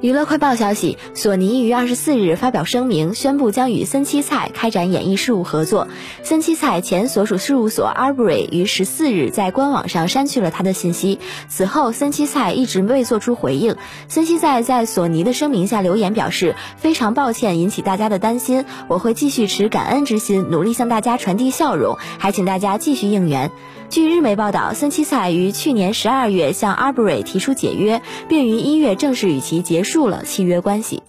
娱乐快报消息：索尼于二十四日发表声明，宣布将与森七菜开展演艺事务合作。森七菜前所属事务所 Arbury 于十四日在官网上删去了他的信息。此后，森七菜一直未做出回应。森七菜在索尼的声明下留言表示：“非常抱歉引起大家的担心，我会继续持感恩之心，努力向大家传递笑容，还请大家继续应援。”据日媒报道，森七菜于去年十二月向 Arbury 提出解约，并于一月正式与其结束了契约关系。